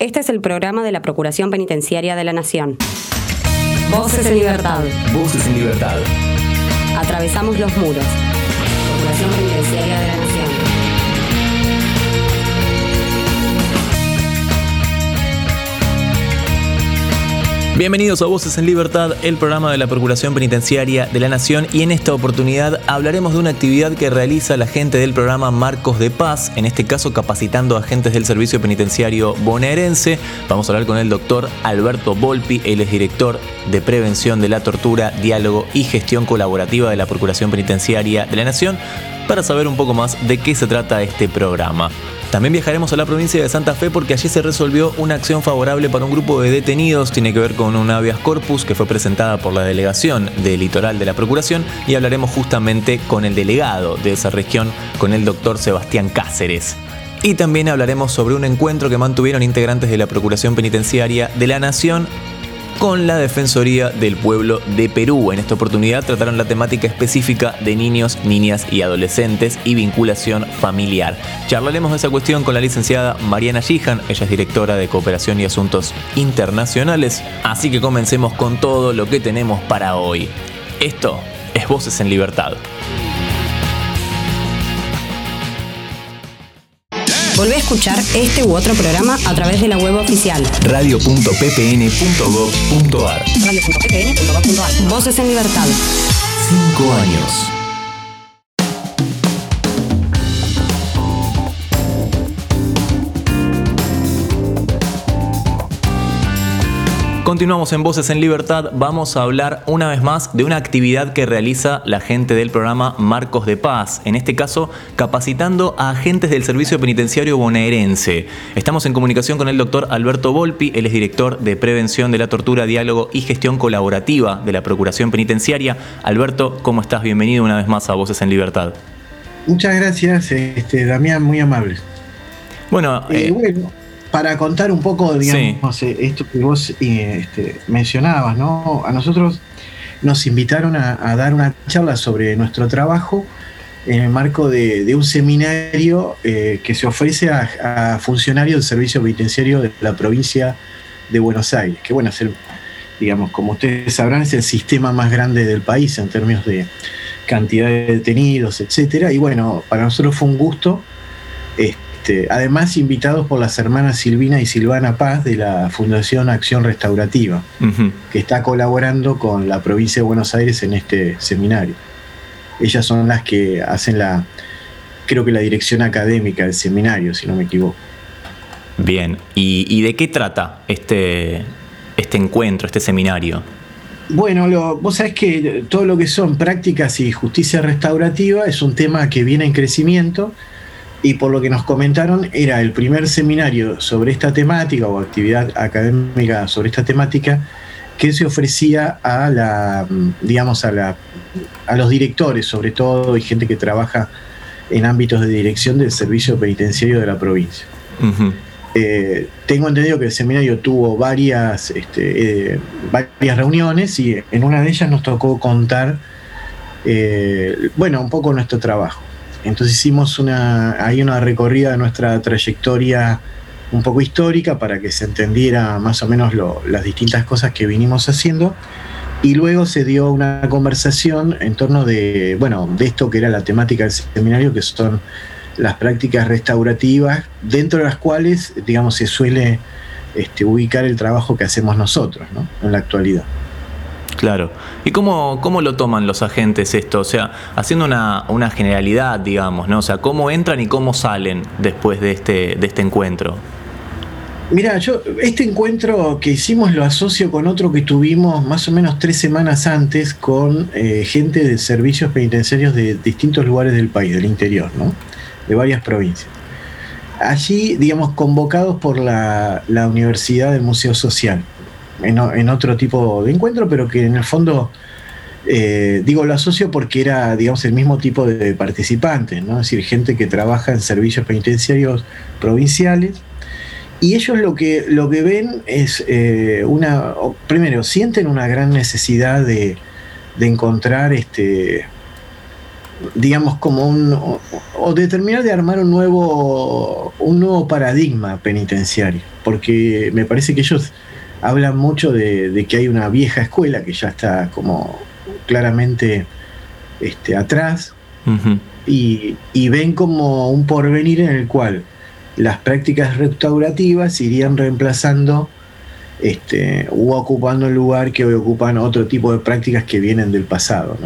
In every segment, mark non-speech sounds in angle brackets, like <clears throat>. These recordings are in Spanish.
Este es el programa de la Procuración Penitenciaria de la Nación. Voces en libertad. Voces en libertad. Atravesamos los muros. Procuración Penitenciaria de la Nación. Bienvenidos a Voces en Libertad, el programa de la Procuración Penitenciaria de la Nación y en esta oportunidad hablaremos de una actividad que realiza la gente del programa Marcos de Paz, en este caso capacitando a agentes del Servicio Penitenciario bonaerense. Vamos a hablar con el doctor Alberto Volpi, él es director de Prevención de la Tortura, Diálogo y Gestión Colaborativa de la Procuración Penitenciaria de la Nación, para saber un poco más de qué se trata este programa. También viajaremos a la provincia de Santa Fe porque allí se resolvió una acción favorable para un grupo de detenidos, tiene que ver con un habeas corpus que fue presentada por la delegación del litoral de la Procuración y hablaremos justamente con el delegado de esa región, con el doctor Sebastián Cáceres. Y también hablaremos sobre un encuentro que mantuvieron integrantes de la Procuración Penitenciaria de la Nación con la Defensoría del Pueblo de Perú. En esta oportunidad trataron la temática específica de niños, niñas y adolescentes y vinculación familiar. Charlaremos de esa cuestión con la licenciada Mariana Gijan, ella es directora de Cooperación y Asuntos Internacionales, así que comencemos con todo lo que tenemos para hoy. Esto es Voces en Libertad. Volvé a escuchar este u otro programa a través de la web oficial radio.ppn.gov.ar. radio.ppn.gov.ar. Voces en libertad. Cinco años. Continuamos en Voces en Libertad. Vamos a hablar una vez más de una actividad que realiza la gente del programa Marcos de Paz, en este caso capacitando a agentes del Servicio Penitenciario Bonaerense. Estamos en comunicación con el doctor Alberto Volpi, él es director de Prevención de la Tortura, Diálogo y Gestión Colaborativa de la Procuración Penitenciaria. Alberto, ¿cómo estás? Bienvenido una vez más a Voces en Libertad. Muchas gracias, este, Damián, muy amable. Bueno, Eh, eh, bueno, para contar un poco, digamos, eh, esto que vos eh, este, mencionabas, ¿no? A nosotros nos invitaron a, a dar una charla sobre nuestro trabajo en el marco de, de un seminario eh, que se ofrece a, a funcionarios del servicio penitenciario de la provincia de Buenos Aires, que bueno, es el, digamos, como ustedes sabrán, es el sistema más grande del país en términos de cantidad de detenidos, etcétera. Y bueno, para nosotros fue un gusto. Este, además, invitados por las hermanas Silvina y Silvana Paz de la Fundación Acción Restaurativa, que está colaborando con la provincia de Buenos Aires en este seminario. Ellas son las que hacen la, creo que la dirección académica del seminario, si no me equivoco. bien. ¿Y, y de qué trata este, este encuentro, este seminario? Bueno, lo- vos sabés que todo lo que son prácticas y justicia restaurativa es un tema que viene en crecimiento y por lo que nos comentaron era el primer seminario sobre esta temática o actividad académica sobre esta temática que se ofrecía a la, digamos, a la, a los directores, sobre todo, y gente que trabaja en ámbitos de dirección del servicio penitenciario de la provincia. Eh, tengo entendido que el seminario tuvo varias, este, eh, varias reuniones y en una de ellas nos tocó contar, eh, bueno, un poco nuestro trabajo. Entonces hicimos una, hay una recorrida de nuestra trayectoria un poco histórica para que se entendiera más o menos las distintas cosas que vinimos haciendo. Y luego se dio una conversación en torno de, bueno, de esto que era la temática del seminario, que son las prácticas restaurativas, dentro de las cuales, digamos, se suele este, ubicar el trabajo que hacemos nosotros, ¿no? En la actualidad. Claro. ¿Y cómo, cómo lo toman los agentes esto? O sea, haciendo una, una generalidad, digamos, ¿no? O sea, ¿cómo entran y cómo salen después de este, de este encuentro? Mira, yo este encuentro que hicimos lo asocio con otro que tuvimos más o menos tres semanas antes con eh, gente de servicios penitenciarios de distintos lugares del país, del interior, ¿no? De varias provincias. Allí, digamos, convocados por la, la Universidad del Museo Social, en, o- en otro tipo de encuentro, pero que en el fondo, eh, digo, lo asocio porque era, digamos, el mismo tipo de participantes, ¿no? Es decir, gente que trabaja en servicios penitenciarios provinciales y ellos lo que, lo que ven es eh, una. o- Primero, sienten una gran necesidad de, de encontrar este, digamos, como un, o, determinar de armar un nuevo, un nuevo paradigma penitenciario, porque me parece que ellos hablan mucho de, que hay una vieja escuela que ya está como claramente este, atrás y, y, ven como un porvenir en el cual las prácticas restaurativas irían reemplazando este, o ocupando el lugar que hoy ocupan otro tipo de prácticas que vienen del pasado.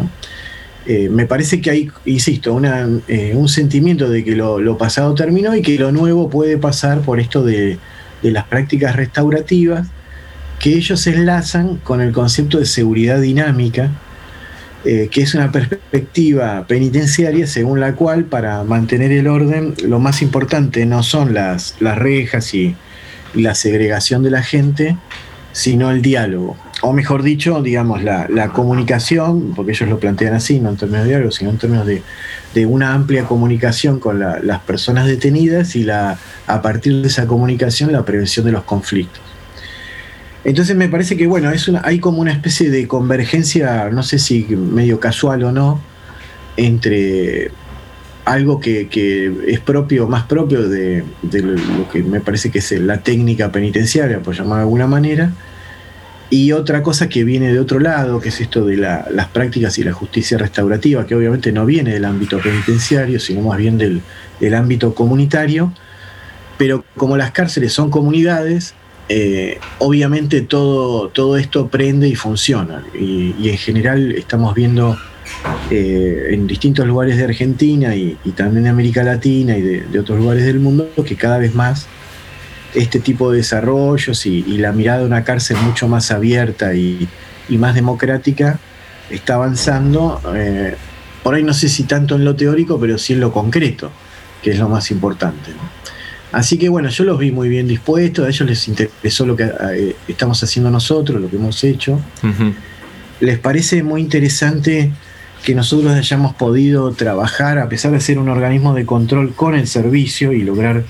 Eh, me parece que hay, insisto, eh, un sentimiento de que lo, pasado terminó y que lo nuevo puede pasar por esto de, las prácticas restaurativas, que ellos enlazan con el concepto de seguridad dinámica, eh, que es una perspectiva penitenciaria según la cual para mantener el orden lo más importante no son las, las rejas y, la segregación de la gente, sino el diálogo. O mejor dicho, digamos, la, comunicación, porque ellos lo plantean así, no en términos de diálogo, sino en términos de, una amplia comunicación con las personas detenidas y la, a partir de esa comunicación la prevención de los conflictos. Entonces me parece que bueno, es una, hay como una especie de convergencia, no sé si medio casual o no, entre algo que, es propio, más propio de, lo que me parece que es la técnica penitenciaria, por llamar de alguna manera, y otra cosa que viene de otro lado, que es esto de las prácticas y la justicia restaurativa, que obviamente no viene del ámbito penitenciario, sino más bien del, ámbito comunitario, pero como las cárceles son comunidades, eh, obviamente todo, todo esto prende y funciona, y en general estamos viendo eh, en distintos lugares de Argentina y, también de América Latina y de, otros lugares del mundo, que cada vez más este tipo de desarrollos y, la mirada de una cárcel mucho más abierta y, más democrática está avanzando, eh, por ahí no sé si tanto en lo teórico, pero sí en lo concreto, que es lo más importante. Así que bueno, yo los vi muy bien dispuestos, a ellos les interesó lo que eh, estamos haciendo nosotros, lo que hemos hecho. Les parece muy interesante que nosotros hayamos podido trabajar, a pesar de ser un organismo de control con el servicio y lograr,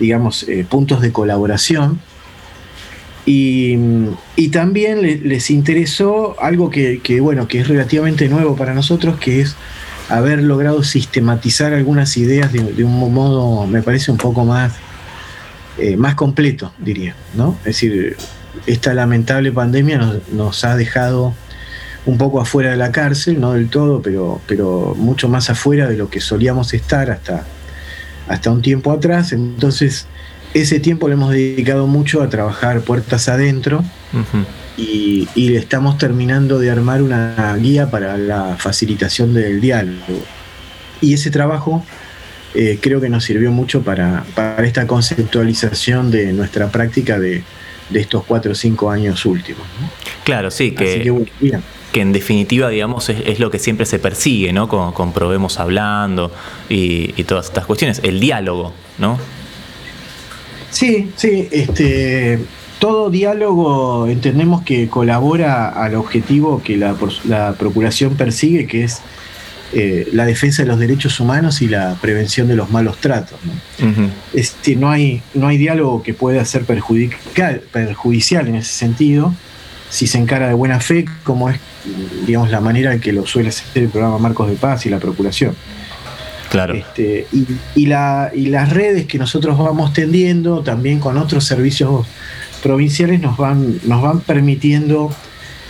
digamos, eh, puntos de colaboración. Y, también les interesó algo que, bueno, que es relativamente nuevo para nosotros, que es haber logrado sistematizar algunas ideas de, un modo, me parece, un poco más, eh, más completo, diría. ¿no? Es decir, esta lamentable pandemia nos ha dejado un poco afuera de la cárcel, no del todo, pero, pero mucho más afuera de lo que solíamos estar hasta, hasta un tiempo atrás. Entonces, ese tiempo le hemos dedicado mucho a trabajar puertas adentro y, y, estamos terminando de armar una guía para la facilitación del diálogo. Y ese trabajo eh, creo que nos sirvió mucho para, para esta conceptualización de nuestra práctica de, de estos cuatro o cinco años últimos. Claro, sí, que, que en definitiva, digamos, es, lo que siempre se persigue, ¿no? Con, Probemos Hablando y, todas estas cuestiones, el diálogo, ¿no? Sí, sí, este, todo diálogo entendemos que colabora al objetivo que la, Procuración persigue, que es eh, la defensa de los derechos humanos y la prevención de los malos tratos. ¿no? este, no, hay, no hay diálogo que pueda ser perjudicial en ese sentido si se encara de buena fe, como es digamos, la manera en que lo suele hacer el programa Marcos de Paz y la Procuración. Claro. Este, y, la, y las redes que nosotros vamos tendiendo también con otros servicios provinciales nos van, nos van permitiendo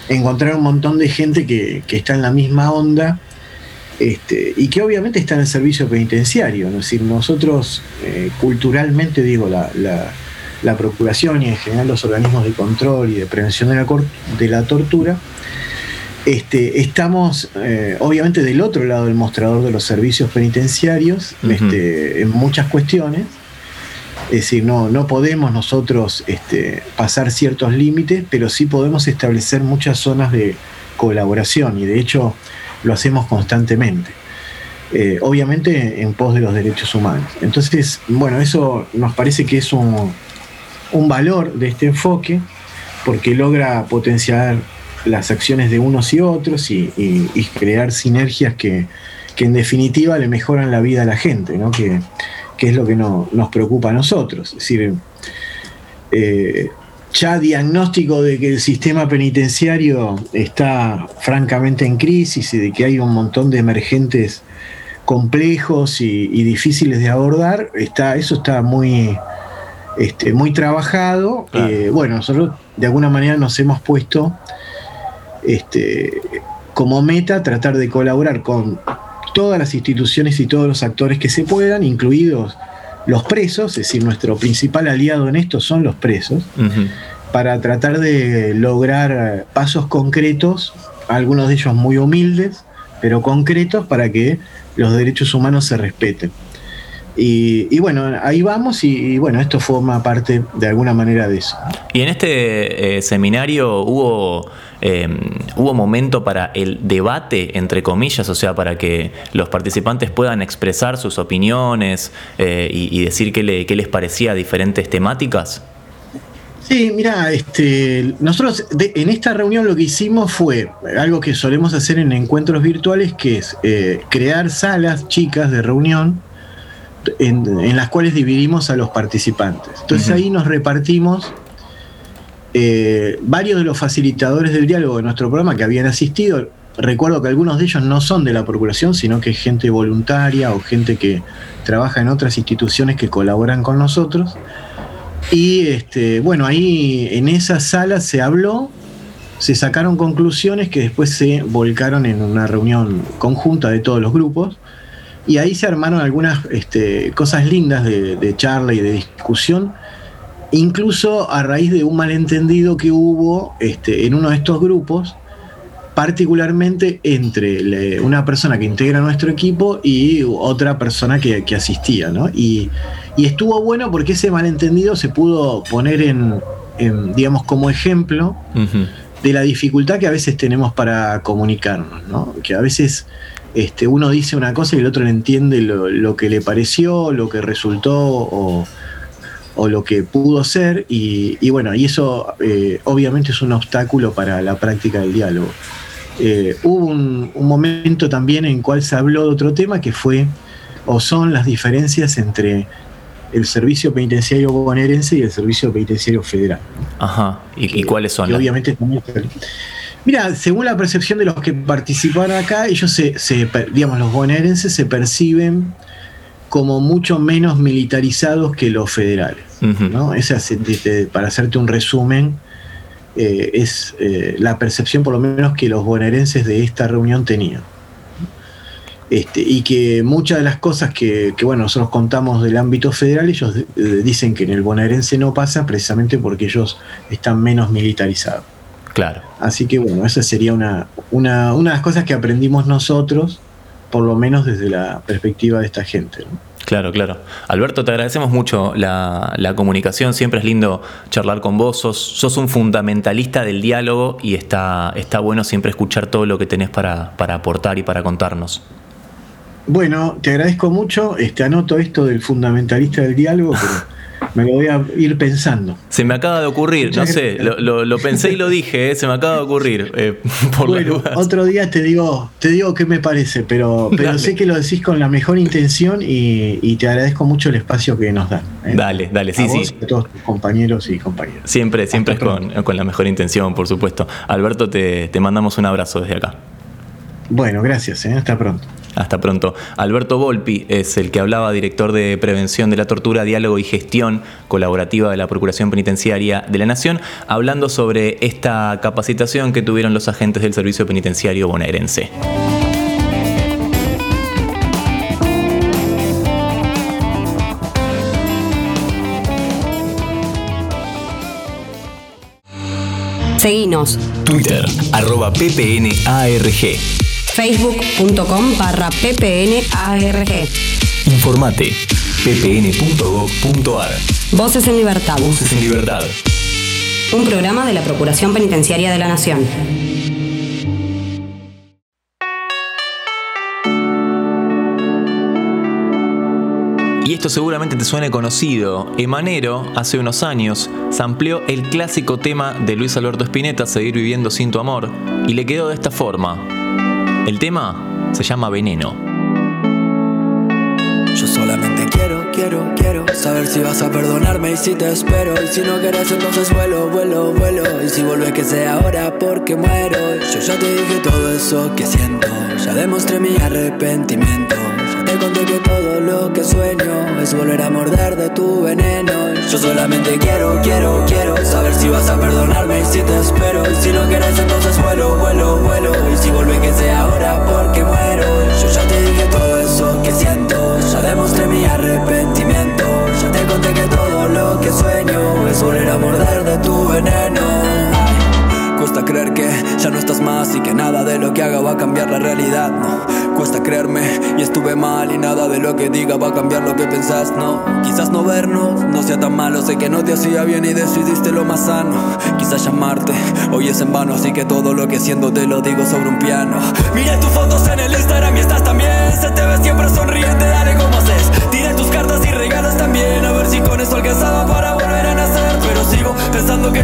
encontrar un montón de gente que, está en la misma onda este, y que obviamente está en el servicio penitenciario. Es decir, nosotros eh, culturalmente, digo, la, la, Procuración y en general los organismos de control y de prevención de la, de la tortura, este, estamos eh, obviamente del otro lado del mostrador de los servicios penitenciarios este, en muchas cuestiones. Es decir, no, no podemos nosotros este, pasar ciertos límites, pero sí podemos establecer muchas zonas de colaboración y de hecho lo hacemos constantemente. Eh, obviamente en pos de los derechos humanos. Entonces, bueno, eso nos parece que es un, un valor de este enfoque porque logra potenciar las acciones de unos y otros y, crear sinergias que, en definitiva le mejoran la vida a la gente, ¿no? que, es lo que nos preocupa a nosotros. Es decir, eh, ya diagnóstico de que el sistema penitenciario está francamente en crisis y de que hay un montón de emergentes complejos y, difíciles de abordar, está, eso está muy, este, muy trabajado. Eh, bueno, nosotros de alguna manera nos hemos puesto este, como meta tratar de colaborar con todas las instituciones y todos los actores que se puedan, incluidos los presos, es decir, nuestro principal aliado en esto son los presos, para tratar de lograr pasos concretos, algunos de ellos muy humildes, pero concretos para que los derechos humanos se respeten. Y, bueno, ahí vamos y, bueno, esto forma parte de alguna manera de eso. Y en este eh, seminario hubo, eh, hubo momento para el debate, entre comillas, o sea, para que los participantes puedan expresar sus opiniones eh, y, decir qué, les parecía diferentes temáticas. Sí, mira, este, nosotros en esta reunión lo que hicimos fue algo que solemos hacer en encuentros virtuales, que es crear salas chicas de reunión en, las cuales dividimos a los participantes. Entonces ahí nos repartimos eh, varios de los facilitadores del diálogo de nuestro programa que habían asistido. Recuerdo que algunos de ellos no son de la Procuración, sino que es gente voluntaria o gente que trabaja en otras instituciones que colaboran con nosotros. Y este, bueno, ahí en esa sala se habló, se sacaron conclusiones que después se volcaron en una reunión conjunta de todos los grupos y ahí se armaron algunas este, cosas lindas de, charla y de discusión, incluso a raíz de un malentendido que hubo este, en uno de estos grupos, particularmente entre una persona que integra nuestro equipo y otra persona que, asistía. ¿no? Y, estuvo bueno porque ese malentendido se pudo poner en, digamos, como ejemplo de la dificultad que a veces tenemos para comunicarnos, ¿no? que a veces este, uno dice una cosa y el otro entiende lo, que le pareció, lo que resultó o, lo que pudo ser. Y, bueno, y eso eh, obviamente es un obstáculo para la práctica del diálogo. Eh, hubo un, momento también en cual se habló de otro tema que fue o son las diferencias entre el servicio penitenciario bonaerense y el servicio penitenciario federal. Ajá, ¿y, cuáles son? obviamente Mira, según la percepción de los que participaron acá, ellos se, digamos, los bonaerenses se perciben como mucho menos militarizados que los federales. ¿no? Esa, para hacerte un resumen, eh, es eh, la percepción por lo menos que los bonaerenses de esta reunión tenían. Este, y que muchas de las cosas que, bueno, nosotros contamos del ámbito federal, ellos eh, dicen que en el bonaerense no pasa precisamente porque ellos están menos militarizados. Claro. Así que bueno, esa sería una, una, una de las cosas que aprendimos nosotros, por lo menos desde la perspectiva de esta gente. Claro, claro. Alberto, te agradecemos mucho la, comunicación, siempre es lindo charlar con vos, sos, un fundamentalista del diálogo y está, está bueno siempre escuchar todo lo que tenés para, para aportar y para contarnos. Bueno, te agradezco mucho, este, anoto esto del fundamentalista del diálogo, pero me lo voy a ir pensando. Se me acaba de ocurrir, no sé, lo, pensé y lo dije, eh, se me acaba de ocurrir. Eh, <laughs> bueno, otro día te digo, te digo qué me parece, pero, pero sé que lo decís con la mejor intención y, te agradezco mucho el espacio que nos dan. ¿eh? Dale, dale, sí, sí. A todos tus compañeros y compañeras. Siempre, siempre es con, la mejor intención, por supuesto. Alberto, te, te mandamos un abrazo desde acá. Bueno, gracias, hasta pronto. Hasta pronto. Alberto Volpi es el que hablaba, director de Prevención de la Tortura, Diálogo y Gestión Colaborativa de la Procuración Penitenciaria de la Nación, hablando sobre esta capacitación que tuvieron los agentes del Servicio Penitenciario bonaerense. Seguinos. Twitter, arroba ppnarg facebook.com barra ppnarg. Informate ppn.gov.ar. Voces en Libertad. Voces en Libertad. Un programa de la Procuración Penitenciaria de la Nación. Y esto seguramente te suene conocido. Emanero, hace unos años, sampleó el clásico tema de Luis Alberto Spinetta, Seguir viviendo sin tu amor, y le quedó de esta forma. El tema se llama Veneno. Yo solamente quiero, quiero, quiero saber si vas a perdonarme y si te espero. Y si no quieres, entonces vuelo, vuelo, vuelo. Y si vuelves que sea ahora porque muero. Yo ya te dije todo eso que siento. Ya demostré mi arrepentimiento. Conté que todo lo que sueño es volver a morder de tu veneno. Yo solamente quiero, quiero, quiero saber si vas a perdonarme y si te espero. Si no quieres, entonces vuelo, vuelo, vuelo. Y si vuelve que sea ahora porque muero. Yo ya te dije todo eso que siento. Ya demostré mi arrepentimiento. Ya te conté que todo lo que sueño es volver a morder de tu veneno. Cuesta creer que ya no estás más y que nada de lo que haga va a cambiar la realidad, no. Cuesta creerme y estuve mal y nada de lo que diga va a cambiar lo que pensás, no. Quizás no vernos no sea tan malo, sé que no te hacía bien y decidiste lo más sano. Quizás llamarte hoy es en vano, así que todo lo que siento te lo digo sobre un piano. Mira tus fotos en el Instagram y estás también, se te ve siempre sonriente, dale como haces. Tira tus cartas y regalos también, a ver si con eso alcanzaba para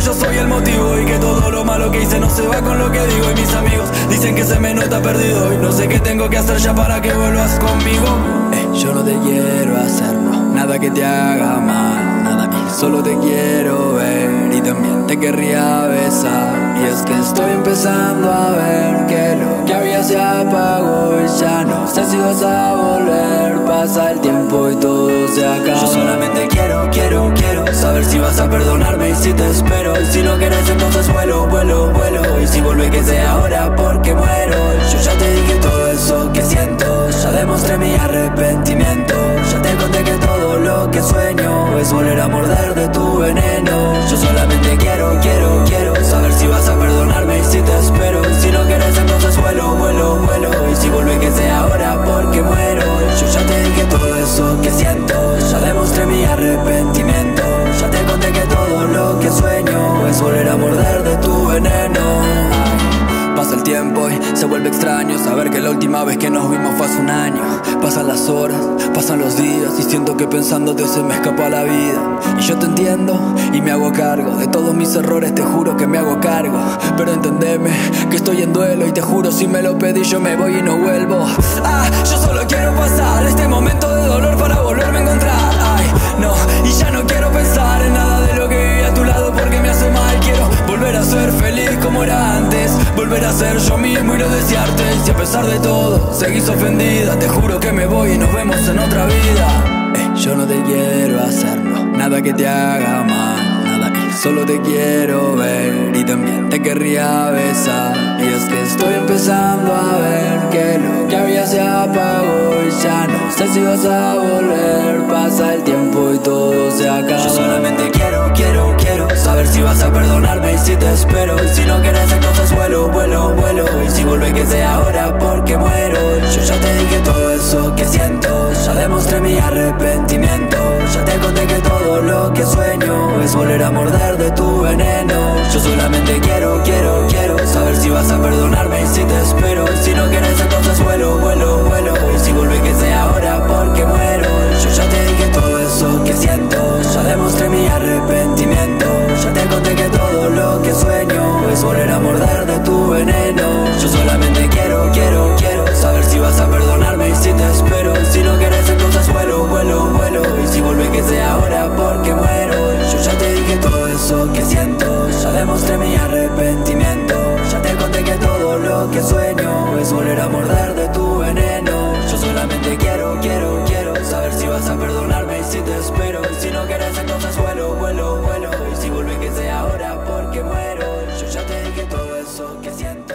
yo soy el motivo y que todo lo malo que hice no se va con lo que digo. Y mis amigos dicen que se me nota perdido. Y no sé qué tengo que hacer ya para que vuelvas conmigo. Eh, yo no te quiero hacerlo, nada que te haga mal, nada solo te quiero ver y también te querría besar. Y es que estoy empezando a ver que lo que había se apagó y ya no sé si vas a volver. Pasa el tiempo y todo se acaba. Yo solamente quiero, quiero, quiero saber si vas a perdonarme y si te espero. Y si no quieres, entonces vuelo, vuelo, vuelo. Y si vuelve que sea ahora porque muero. Yo ya te dije todo eso que siento. Ya demostré mi arrepentimiento. Ya te conté que todo lo que sueño es volver a morder de tu veneno. Yo solamente quiero, quiero, quiero saber si vas a perdonarme y si te espero. Si no quieres, entonces vuelo, vuelo, vuelo. Y si vuelve que sea ahora porque muero. Yo ya te dije todo eso que siento. Ya demostré mi arrepentimiento. Ya te conté que todo lo que sueño es volver a morder de tu veneno. Pasa el tiempo y se vuelve extraño saber que la última vez que nos vimos fue hace un año. Pasan las horas, pasan los días y siento que pensándote se me escapa la vida. Y yo te entiendo y me hago cargo de todos mis errores, te juro que me hago cargo. Pero entendeme que estoy en duelo y te juro si me lo pedí yo me voy y no vuelvo. Ah, yo solo quiero pasar este momento de dolor para volverme a encontrar. Ay, no, y ya no quiero pensar en nada volver a ser feliz como era antes, volver a ser yo mismo y no desearte. Si a pesar de todo seguís ofendida, te juro que me voy y nos vemos en otra vida. Eh, yo no te quiero hacerlo, nada que te haga mal, solo te quiero ver y también te querría besar. Y es que estoy empezando a ver que lo que había se apagó y ya no sé si vas a volver. Pasa el tiempo y todo se acaba. Yo solamente quiero, quiero, quiero saber si vas a perdonarme y si te espero. Y si no quieres, entonces vuelo, vuelo, vuelo. Y si vuelve que sea ahora porque muero. Yo ya te dije todo eso que siento. Ya demostré mi arrepentimiento. Ya te conté que todo lo que sueño es volver a morder de tu veneno. Yo solamente quiero, quiero, quiero saber si vas a perdonarme y si te espero. Si no quieres, entonces vuelo, vuelo, vuelo. Y si vuelve que sea ahora porque muero. Yo ya te dije todo eso que siento. Ya demostré mi arrepentimiento. Ya te conté que todo lo que sueño es volver a morder de tu veneno. Yo solamente quiero, quiero, quiero saber si vas a perdonarme y si te espero. Si no quieres, entonces vuelo, vuelo, vuelo. Y si vuelve que sea ahora porque muero. Yo ya te dije todo eso que siento. Ya demostré mi arrepentimiento. Ya te conté que todo lo que sueño es volver a morder de tu veneno. Yo solamente quiero, quiero, quiero saber si vas a perdonarme y si te espero. Si no quieres, entonces vuelo, vuelo, vuelo. Y si vuelve que sea ahora porque muero. Yo ya te dije todo eso que siento.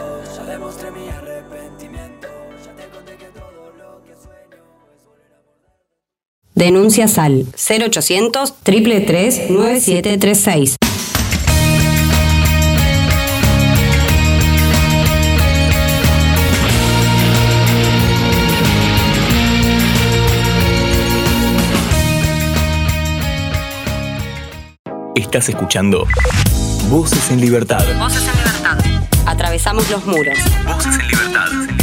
Denuncias al 0800 333 9736. Estás escuchando Voces en Libertad. Voces en libertad. Atravesamos los muros. Voces en Libertad.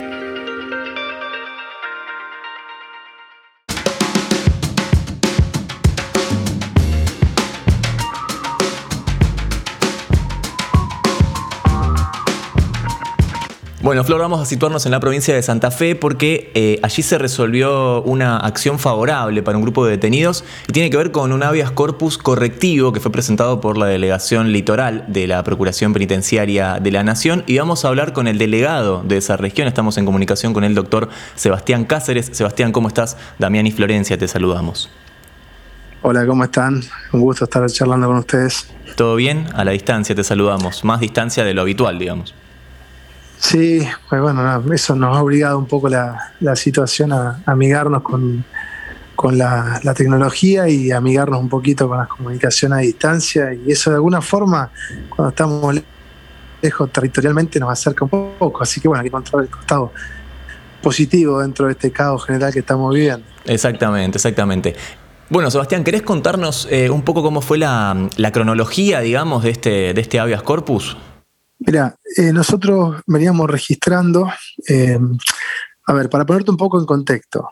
Bueno, Flor, vamos a situarnos en la provincia de Santa Fe porque eh, allí se resolvió una acción favorable para un grupo de detenidos y tiene que ver con un habeas corpus correctivo que fue presentado por la delegación litoral de la Procuración Penitenciaria de la Nación y vamos a hablar con el delegado de esa región. Estamos en comunicación con el doctor Sebastián Cáceres. Sebastián, ¿cómo estás? Damián y Florencia, te saludamos. Hola, ¿cómo están? Un gusto estar charlando con ustedes. ¿Todo bien? A la distancia te saludamos. Más distancia de lo habitual, digamos. Sí, pues bueno, eso nos ha obligado un poco la, situación a, amigarnos con, la, tecnología y amigarnos un poquito con la comunicación a distancia y eso de alguna forma, cuando estamos lejos territorialmente, nos acerca un poco. Así que bueno, hay que encontrar el costado positivo dentro de este caos general que estamos viviendo. Exactamente, exactamente. Bueno, Sebastián, ¿querés contarnos eh, un poco cómo fue la, la, cronología, digamos, de este, de este habeas corpus? Mira, eh, nosotros veníamos registrando, eh, a ver, para ponerte un poco en contexto,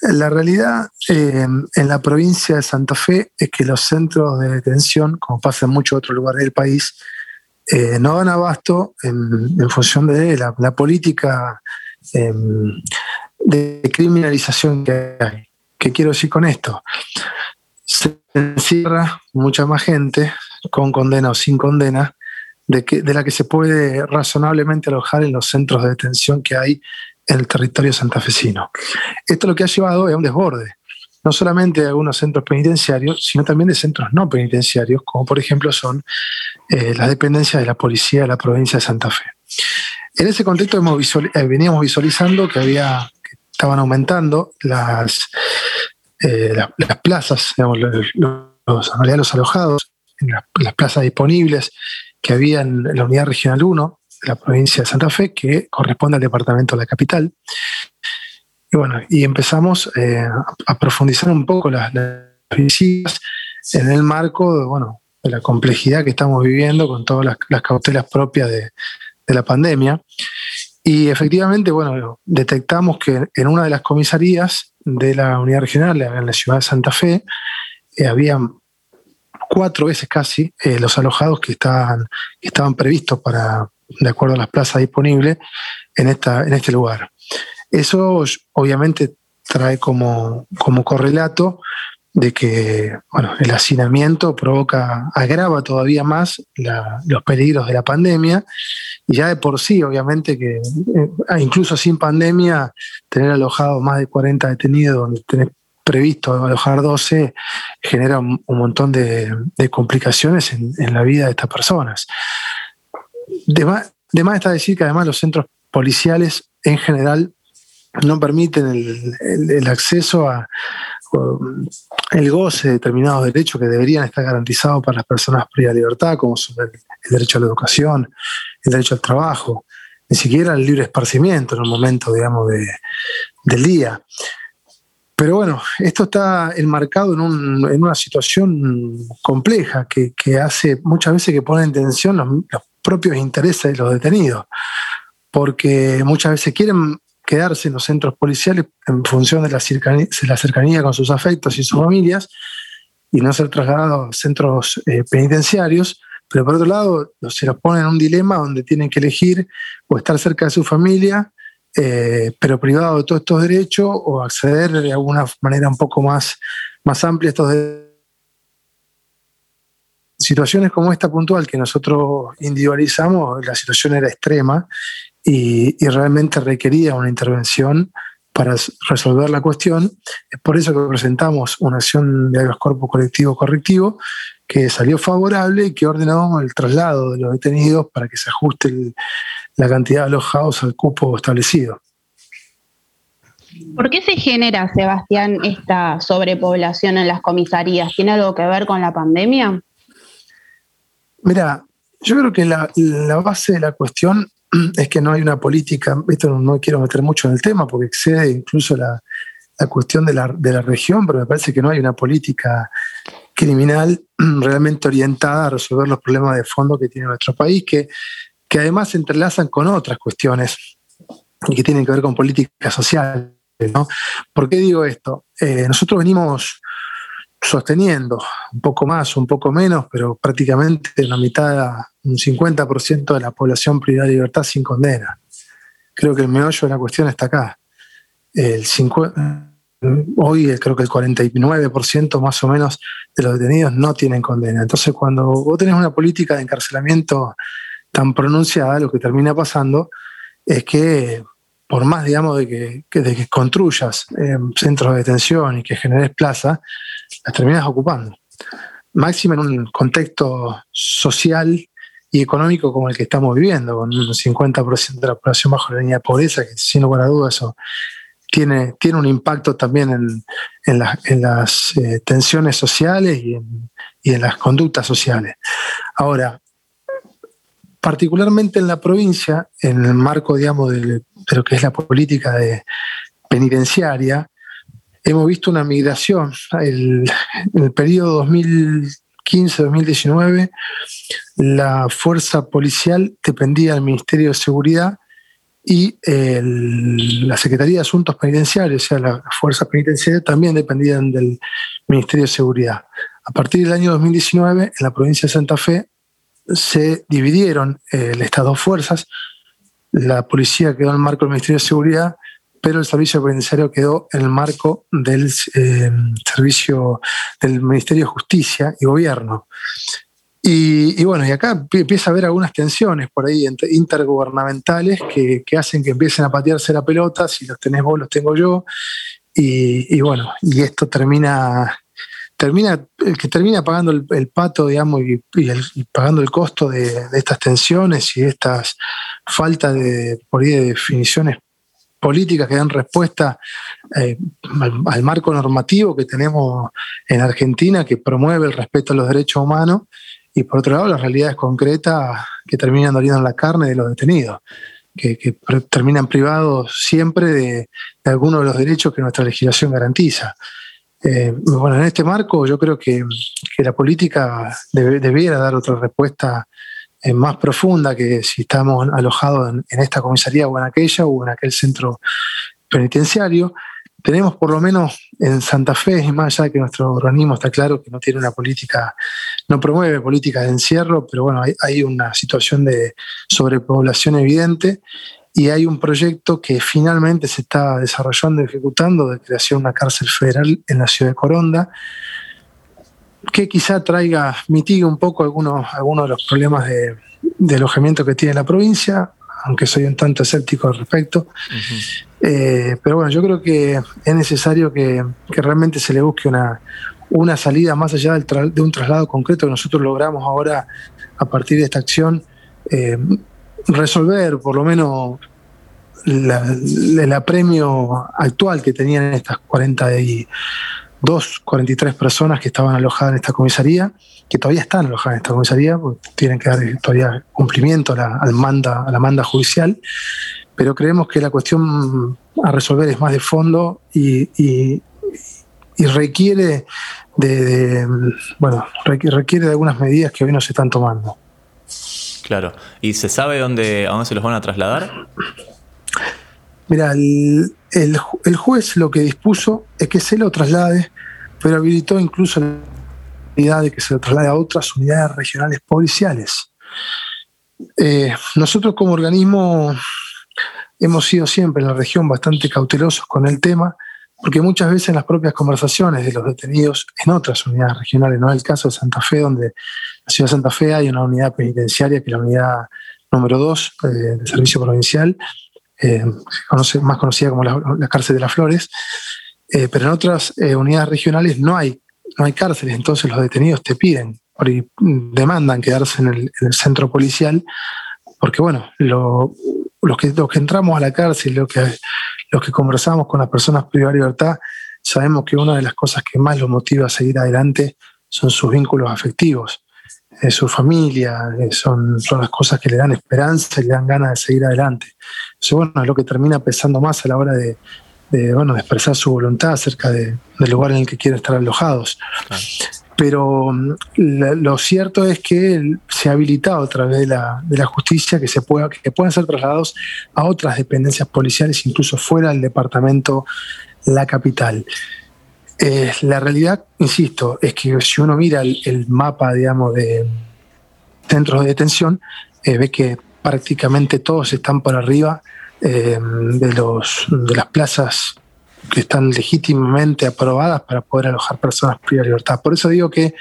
la realidad eh, en la provincia de Santa Fe es que los centros de detención, como pasa en muchos otros lugares del país, no dan abasto en, función de la, política de criminalización que hay. ¿Qué quiero decir con esto? Se encierra mucha más gente con condena o sin condena de, que, de la que se puede razonablemente alojar en los centros de detención que hay en el territorio santafesino. Esto lo que ha llevado es a un desborde, no solamente de algunos centros penitenciarios, sino también de centros no penitenciarios, como por ejemplo son eh, las dependencias de la policía de la provincia de Santa Fe. En ese contexto hemos eh, veníamos visualizando que, había, que estaban aumentando las, eh, las, plazas, digamos, los, los, los alojados, en las plazas disponibles que había en la unidad regional 1 de la provincia de Santa Fe, que corresponde al departamento de la capital. Y bueno, y empezamos eh, a profundizar un poco las, visitas en el marco de, bueno, de la complejidad que estamos viviendo con todas las, cautelas propias de, la pandemia. Y efectivamente, bueno, detectamos que en una de las comisarías de la unidad regional, en la ciudad de Santa Fe, eh, había cuatro veces casi eh, los alojados que estaban, estaban previstos para, de acuerdo a las plazas disponibles, en, esta, en este lugar. Eso obviamente trae como, como correlato de que bueno, el hacinamiento provoca, agrava todavía más los peligros de la pandemia, y ya de por sí, obviamente, que eh, incluso sin pandemia, tener alojado más de 40 detenidos, donde tenés previsto alojar 12 genera un, montón de, complicaciones en, la vida de estas personas. De más, está decir que además los centros policiales en general no permiten el, acceso a el goce de determinados derechos que deberían estar garantizados para las personas privas de libertad, como son el, derecho a la educación, el derecho al trabajo, ni siquiera el libre esparcimiento en un momento, digamos, del día. Pero bueno, esto está enmarcado en, una situación compleja que, hace muchas veces que pone en tensión los, propios intereses de los detenidos, porque muchas veces quieren quedarse en los centros policiales en función de la, cercanía, con sus afectos y sus familias y no ser trasladados a centros eh, penitenciarios, pero por otro lado se los ponen en un dilema donde tienen que elegir o estar cerca de su familia eh, pero privado de todos estos derechos o acceder de alguna manera un poco más, más amplia a estos derechos. Situaciones como esta puntual que nosotros individualizamos, la situación era extrema y, realmente requería una intervención para resolver la cuestión. Es por eso que presentamos una acción de cuerpo colectivo correctivo que salió favorable y que ordenó el traslado de los detenidos para que se ajuste la cantidad de alojados al cupo establecido. ¿Por qué se genera, Sebastián, esta sobrepoblación en las comisarías? ¿Tiene algo que ver con la pandemia? Mira, yo creo que la, base de la cuestión <clears throat> es que no hay una política, esto no, quiero meter mucho en el tema porque excede incluso la, cuestión de la, de la, región, pero me parece que no hay una política criminal <clears throat> realmente orientada a resolver los problemas de fondo que tiene nuestro país, que, que además se entrelazan con otras cuestiones y que tienen que ver con políticas sociales. ¿no? ¿Por qué digo esto? Eh, nosotros venimos sosteniendo un poco más, un poco menos, pero prácticamente la mitad, un 50% de la población privada de libertad sin condena. Creo que el meollo de la cuestión está acá. Hoy creo que el 49% más o menos de los detenidos no tienen condena. Entonces, cuando vos tenés una política de encarcelamiento tan pronunciada, lo que termina pasando es que por más, digamos, de que, construyas eh, centros de detención y que generes plaza, las terminas ocupando. Máximo en un contexto social y económico como el que estamos viviendo, con un 50% de la población bajo la línea de pobreza, que sin lugar a dudas eso tiene, tiene un impacto también en, las eh, tensiones sociales y en las conductas sociales. Ahora, particularmente en la provincia, en el marco, de, lo que es la política de penitenciaria, hemos visto una migración. en el periodo 2015-2019, la fuerza policial dependía del Ministerio de Seguridad y la Secretaría de Asuntos Penitenciarios, o sea, la fuerza penitenciaria, también dependían del Ministerio de Seguridad. A partir del año 2019, en la provincia de Santa Fe, se dividieron eh, estas dos fuerzas. La policía quedó en el marco del Ministerio de Seguridad, pero el servicio penitenciario quedó en el marco del eh, servicio del Ministerio de Justicia y Gobierno. Y, bueno, y acá empieza a haber algunas tensiones por ahí intergubernamentales que, que, hacen que empiecen a patearse la pelota, si los tenés vos, los tengo yo, y, y bueno, y esto termina termina, el que termina pagando el, pato, digamos, y, pagando el costo de, estas tensiones y estas falta de, por de definiciones políticas que dan respuesta eh, al, marco normativo que tenemos en Argentina, que promueve el respeto a los derechos humanos, y por otro lado las realidades concretas que terminan doliendo en la carne de los detenidos. Que, terminan privados siempre de, de algunos de los derechos que nuestra legislación garantiza. Eh, bueno, en este marco yo creo que, la política debiera dar otra respuesta eh, más profunda que si estamos alojados en, esta comisaría o en aquella o en aquel centro penitenciario. Tenemos por lo menos en Santa Fe, más allá que nuestro organismo está claro que no tiene una política, no promueve política de encierro, pero bueno, hay una situación de sobrepoblación evidente y hay un proyecto que finalmente se está desarrollando y ejecutando de creación de una cárcel federal en la ciudad de Coronda, que quizá traiga, mitigue un poco algunos, algunos de los problemas de, alojamiento que tiene la provincia, aunque soy un tanto escéptico al respecto. Eh, pero bueno, yo creo que es necesario que, realmente se le busque una, una salida más allá de un traslado concreto que nosotros logramos ahora a partir de esta acción. Eh, resolver por lo menos el apremio actual que tenían estas 42, 43 personas que estaban alojadas en esta comisaría, que todavía están alojadas en esta comisaría, porque tienen que dar todavía cumplimiento a la, al manda, a la manda judicial, pero creemos que la cuestión a resolver es más de fondo y, y, requiere de, bueno, requiere de algunas medidas que hoy no se están tomando. Claro. ¿Y se sabe dónde, a dónde se los van a trasladar? Mira, el, juez lo que dispuso es que se lo traslade, pero habilitó incluso la idea de que se lo traslade a otras unidades regionales policiales. Eh, nosotros como organismo hemos sido siempre en la región bastante cautelosos con el tema, porque muchas veces en las propias conversaciones de los detenidos en otras unidades regionales, no es el caso de Santa Fe, donde la ciudad de Santa Fe hay una unidad penitenciaria que es la unidad número 2 eh, del servicio provincial, eh, más conocida como la, cárcel de las Flores, eh, pero en otras unidades regionales no hay, no hay cárceles, entonces los detenidos te piden, demandan quedarse en el, centro policial, porque bueno, lo, los, que, los entramos a la cárcel, lo que, los que conversamos con las personas privadas de libertad sabemos que una de las cosas que más los motiva a seguir adelante son sus vínculos afectivos, eh, su familia, eh, son, las cosas que le dan esperanza y le dan ganas de seguir adelante. Eso bueno, es lo que termina pesando más a la hora de, bueno, expresar su voluntad acerca del lugar en el que quieren estar alojados. Pero mm, lo cierto es que se ha habilitado a través de la, de la justicia que, se pueda, que puedan ser trasladados a otras dependencias policiales, incluso fuera del departamento, la capital. Eh, la realidad, insisto, es que si uno mira el, mapa, digamos, de centros de detención, eh, ve que prácticamente todos están por arriba eh, de, los, de las plazas que están legítimamente aprobadas para poder alojar personas privadas de libertad. Por eso digo que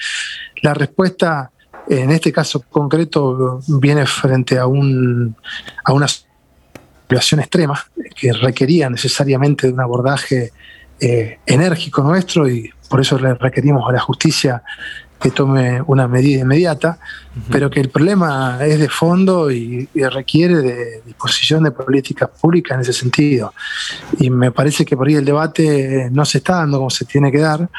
la respuesta en este caso concreto viene frente a, un, a una situación extrema que requería necesariamente de un abordaje eh, enérgico nuestro y por eso le requerimos a la justicia que tome una medida inmediata, pero que el problema es de fondo y, requiere de disposición de políticas públicas en ese sentido. Y me parece que por ahí el debate no se está dando como se tiene que dar,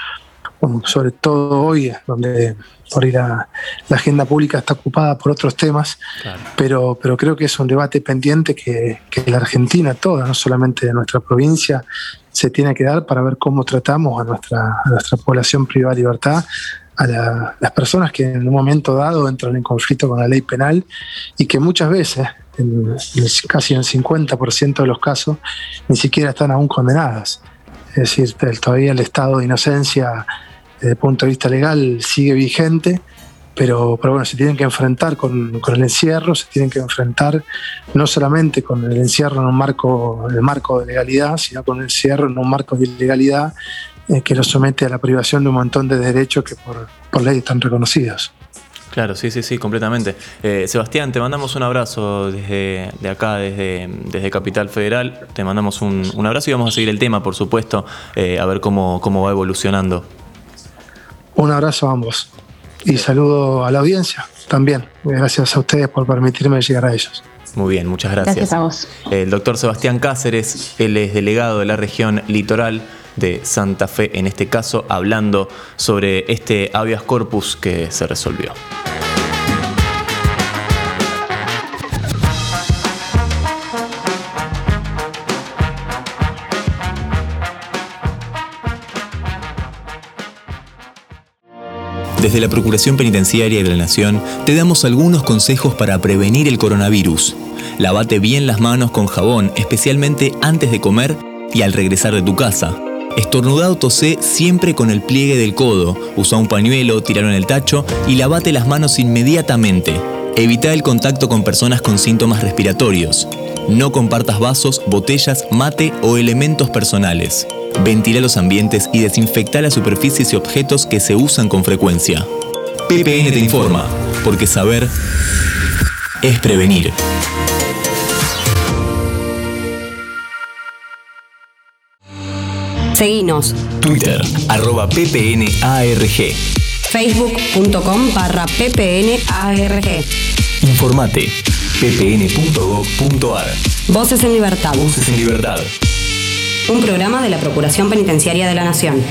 sobre todo hoy, donde por ahí la, agenda pública está ocupada por otros temas, pero, pero creo que es un debate pendiente que, que la Argentina toda, no solamente de nuestra provincia, se tiene que dar para ver cómo tratamos a nuestra, a nuestra población privada de libertad, a las personas que en un momento dado entran en conflicto con la ley penal y que muchas veces, en, casi en el 50% de los casos, ni siquiera están aún condenadas. Es decir, todavía el estado de inocencia desde el punto de vista legal sigue vigente, pero, pero bueno, se tienen que enfrentar con, con, el encierro, se tienen que enfrentar no solamente con el encierro en un marco, el marco de legalidad, sino con el encierro en un marco de ilegalidad eh, que nos somete a la privación de un montón de derechos que por, por ley están reconocidos. Claro, sí, sí, sí, completamente. Eh, Sebastián, te mandamos un abrazo desde de acá, desde, desde Capital Federal. Te mandamos un, un, abrazo y vamos a seguir el tema, por supuesto, eh, a ver cómo, cómo va evolucionando. Un abrazo a ambos y saludo a la audiencia también. Gracias a ustedes por permitirme llegar a ellos. Muy bien, muchas gracias. Gracias a vos. El doctor Sebastián Cáceres, él es delegado de la región litoral de Santa Fe, en este caso, hablando sobre este habeas corpus que se resolvió. Desde la Procuración Penitenciaria de la Nación te damos algunos consejos para prevenir el coronavirus. Lavate bien las manos con jabón, especialmente antes de comer y al regresar de tu casa. Estornudado tosé siempre con el pliegue del codo. Usa un pañuelo, tiralo en el tacho y lavate las manos inmediatamente. Evita el contacto con personas con síntomas respiratorios. No compartas vasos, botellas, mate o elementos personales. Ventila los ambientes y desinfecta las superficies y objetos que se usan con frecuencia. PPN te informa, porque saber es prevenir. Seguinos. Twitter, arroba ppnarg. Facebook.com barra ppnarg. Informate, ppn.gov.ar. Voces en Libertad. Voces en Libertad. Un programa de la Procuración Penitenciaria de la Nación.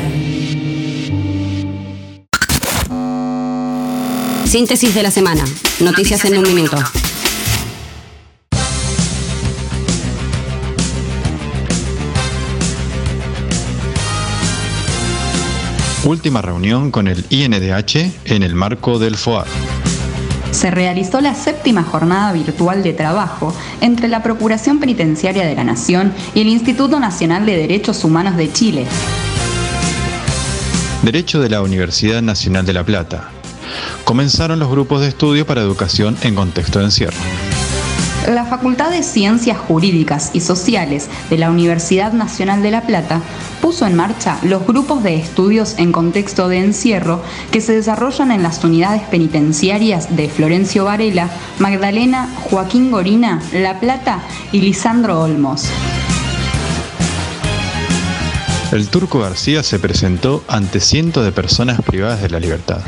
Síntesis de la semana. Noticias en un minuto. Última reunión con el INDH en el marco del FOAR. Se realizó la séptima jornada virtual de trabajo entre la Procuración Penitenciaria de la Nación y el Instituto Nacional de Derechos Humanos de Chile. Derecho de la Universidad Nacional de La Plata. Comenzaron los grupos de estudio para educación en contexto de encierro. La Facultad de Ciencias Jurídicas y Sociales de la Universidad Nacional de La Plata puso en marcha los grupos de estudios en contexto de encierro que se desarrollan en las unidades penitenciarias de Florencio Varela, Magdalena, Joaquín Gorina, La Plata y Lisandro Olmos. El turco García se presentó ante cientos de personas privadas de la libertad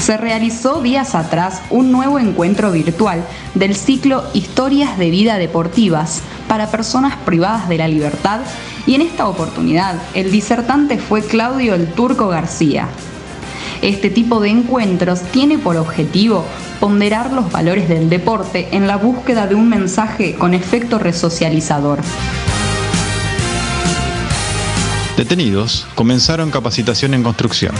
se realizó días atrás un nuevo encuentro virtual del ciclo Historias de Vida Deportivas, para personas privadas de la libertad y en esta oportunidad el disertante fue Claudio el Turco García. Este tipo de encuentros tiene por objetivo ponderar los valores del deporte en la búsqueda de un mensaje con efecto resocializador. Detenidos comenzaron capacitación en construcción.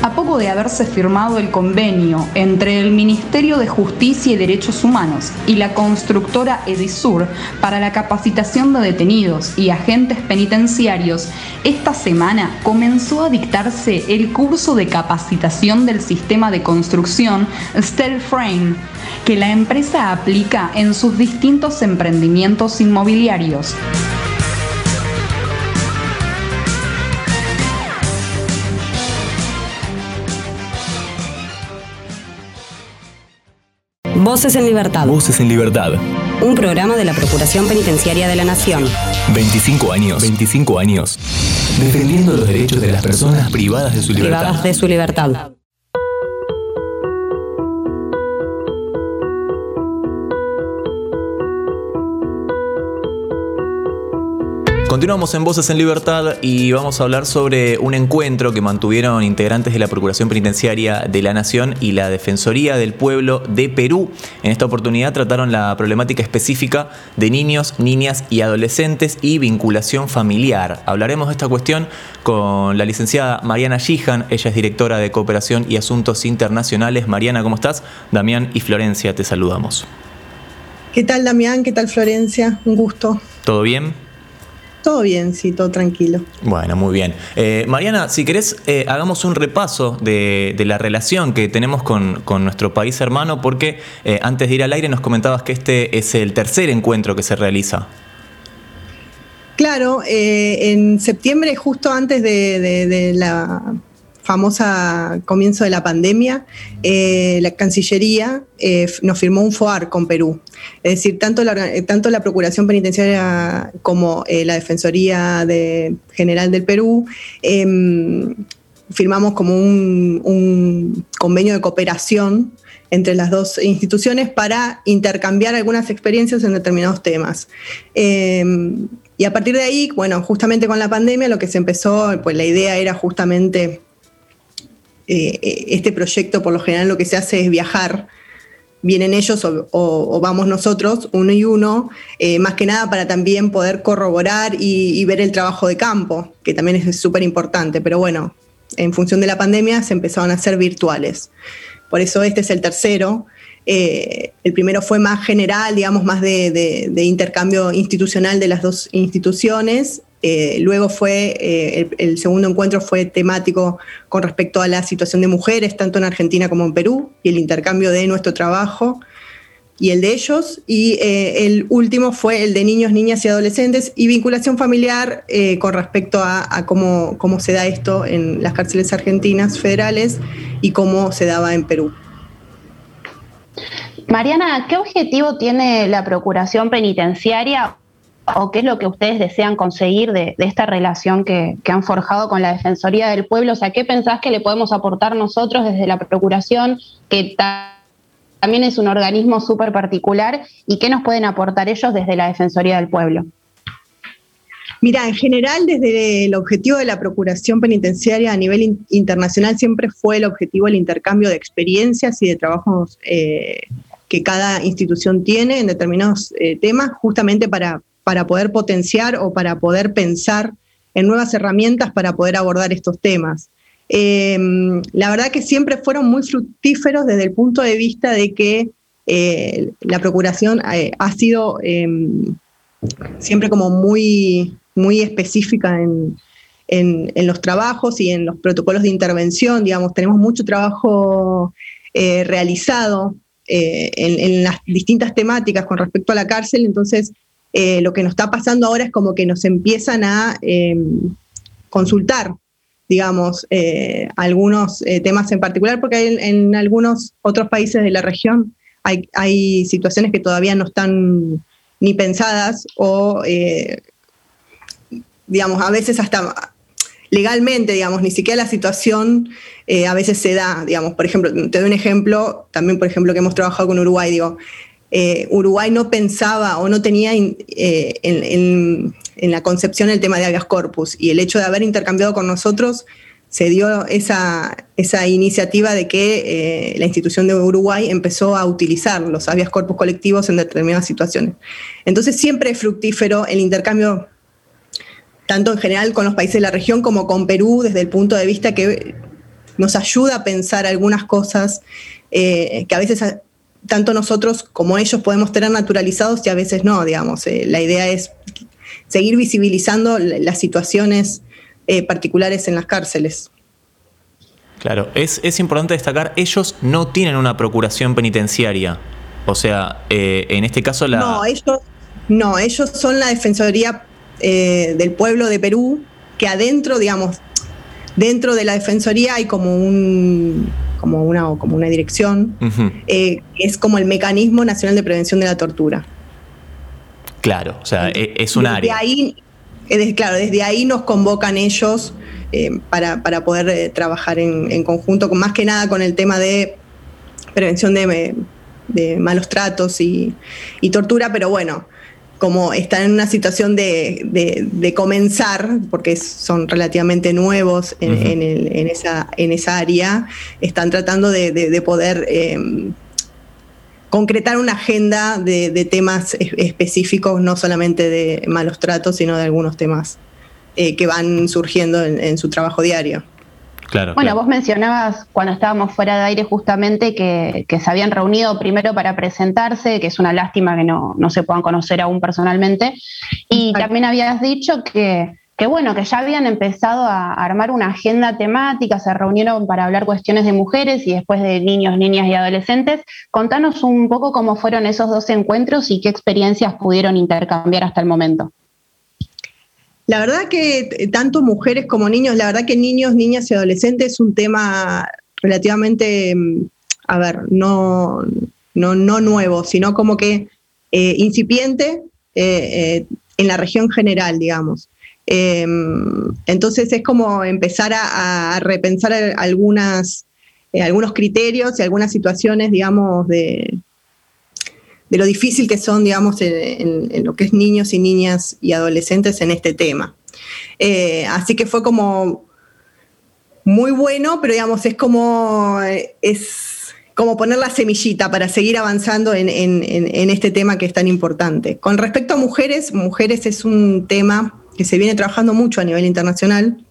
A poco de haberse firmado el convenio entre el Ministerio de Justicia y Derechos Humanos y la constructora Edisur para la capacitación de detenidos y agentes penitenciarios, esta semana comenzó a dictarse el curso de capacitación del sistema de construcción Frame, que la empresa aplica en sus distintos emprendimientos inmobiliarios. Voces en Libertad. Voces en Libertad. Un programa de la Procuración Penitenciaria de la Nación. 25 años. 25 años. Defendiendo los derechos de las personas privadas de su libertad. Privadas de su libertad. Continuamos en Voces en Libertad y vamos a hablar sobre un encuentro que mantuvieron integrantes de la Procuración Penitenciaria de la Nación y la Defensoría del Pueblo de Perú. En esta oportunidad trataron la problemática específica de niños, niñas y adolescentes y vinculación familiar. Hablaremos de esta cuestión con la licenciada Mariana Gijan, ella es directora de Cooperación y Asuntos Internacionales. Mariana, ¿cómo estás? Damián y Florencia, te saludamos. ¿Qué tal Damián? ¿Qué tal Florencia? Un gusto. ¿Todo bien? Todo bien, sí, todo tranquilo. Bueno, muy bien. Eh, Mariana, si querés, eh, hagamos un repaso de, la relación que tenemos con, nuestro país hermano, porque eh, antes de ir al aire nos comentabas que este es el tercer encuentro que se realiza. Claro, en septiembre, justo antes de la famosa comienzo de la pandemia, eh, la Cancillería eh, nos firmó un FOAR con Perú. Es decir, tanto la, tanto la Procuración Penitenciaria como eh, la Defensoría General del Perú em, firmamos como un, convenio de cooperación entre las dos instituciones para intercambiar algunas experiencias en determinados temas. Em, y a partir de ahí, bueno, justamente con la pandemia lo que se empezó, pues la idea era justamente eh, este proyecto por lo general lo que se hace es viajar, vienen ellos o, vamos nosotros, uno y uno, eh, más que nada para también poder corroborar y, ver el trabajo de campo, que también es súper importante, pero bueno, en función de la pandemia se empezaron a hacer virtuales. Por eso este es el tercero. Eh, el primero fue más general, digamos, más de, intercambio institucional de las dos instituciones eh, luego fue, eh, el, segundo encuentro fue temático con respecto a la situación de mujeres, tanto en Argentina como en Perú, y el intercambio de nuestro trabajo y el de ellos. Y eh, el último fue el de niños, niñas y adolescentes y vinculación familiar con respecto a, cómo, cómo se da esto en las cárceles argentinas federales y cómo se daba en Perú. Mariana, ¿qué objetivo tiene la Procuración Penitenciaria o qué es lo que ustedes desean conseguir de, esta relación que, han forjado con la Defensoría del Pueblo? O sea, ¿qué pensás que le podemos aportar nosotros desde la Procuración, que también es un organismo súper particular, y qué nos pueden aportar ellos desde la Defensoría del Pueblo? Mira, en general, desde el objetivo de la Procuración Penitenciaria a nivel internacional siempre fue el objetivo el intercambio de experiencias y de trabajos eh, que cada institución tiene en determinados eh, temas, justamente para, para poder potenciar o para poder pensar en nuevas herramientas para poder abordar estos temas. Em, la verdad que siempre fueron muy fructíferos desde el punto de vista de que eh, la Procuración eh, ha sido em, siempre como muy, muy específica en, los trabajos y en los protocolos de intervención. Digamos, tenemos mucho trabajo eh, realizado en, en, las distintas temáticas con respecto a la cárcel, entonces eh, lo que nos está pasando ahora es como que nos empiezan a em, consultar, digamos, eh, algunos eh, temas en particular, porque en, algunos otros países de la región hay, situaciones que todavía no están ni pensadas o, digamos, a veces hasta legalmente, digamos, ni siquiera la situación a veces se da, digamos, por ejemplo, te doy un ejemplo, también por ejemplo que hemos trabajado con Uruguay, digo, eh, Uruguay no pensaba o no tenía eh, en, la concepción el tema de habeas corpus y el hecho de haber intercambiado con nosotros se dio esa, esa iniciativa de que la institución de Uruguay empezó a utilizar los habeas corpus colectivos en determinadas situaciones. Entonces siempre es fructífero el intercambio tanto en general con los países de la región como con Perú, desde el punto de vista que nos ayuda a pensar algunas cosas eh, que a veces tanto nosotros como ellos podemos tener naturalizados y a veces no, digamos. Eh, la idea es seguir visibilizando las situaciones eh, particulares en las cárceles. Claro, es, es, importante destacar, ellos no tienen una procuración penitenciaria. O sea, en este caso la... No, ellos, no, ellos son la Defensoría eh, del pueblo de Perú, que adentro, digamos, dentro de la Defensoría hay como un como una, como una dirección, eh, es como el Mecanismo Nacional de Prevención de la Tortura. Claro, o sea, e, es un área. Ahí, claro, desde ahí nos convocan ellos eh, para, poder trabajar en, conjunto, más que nada con el tema de prevención de, malos tratos y, y tortura, pero bueno, como están en una situación de, comenzar, porque son relativamente nuevos en, esa, en esa área, están tratando de, poder em, concretar una agenda de, temas específicos, no solamente de malos tratos, sino de algunos temas eh, que van surgiendo en su trabajo diario bueno, vos mencionabas cuando estábamos fuera de aire justamente que, se habían reunido primero para presentarse, que es una lástima que no, se puedan conocer aún personalmente, y también habías dicho que, bueno, que ya habían empezado a armar una agenda temática, se reunieron para hablar cuestiones de mujeres y después de niños, niñas y adolescentes. Contanos un poco cómo fueron esos dos encuentros y qué experiencias pudieron intercambiar hasta el momento. La verdad que eh, tanto mujeres como niños, la verdad que niños, niñas y adolescentes es un tema relativamente, mm, a ver, no, no, nuevo, sino como que eh, incipiente eh, en la región general, digamos. Em, entonces es como empezar a, repensar algunas, algunos criterios y algunas situaciones, digamos, de, de lo difícil que son, digamos, en, lo que es niños y niñas y adolescentes en este tema. Eh, así que fue como muy bueno, pero digamos, es como, es como poner la semillita para seguir avanzando en, en este tema que es tan importante. Con respecto a mujeres, mujeres es un tema que se viene trabajando mucho a nivel internacional.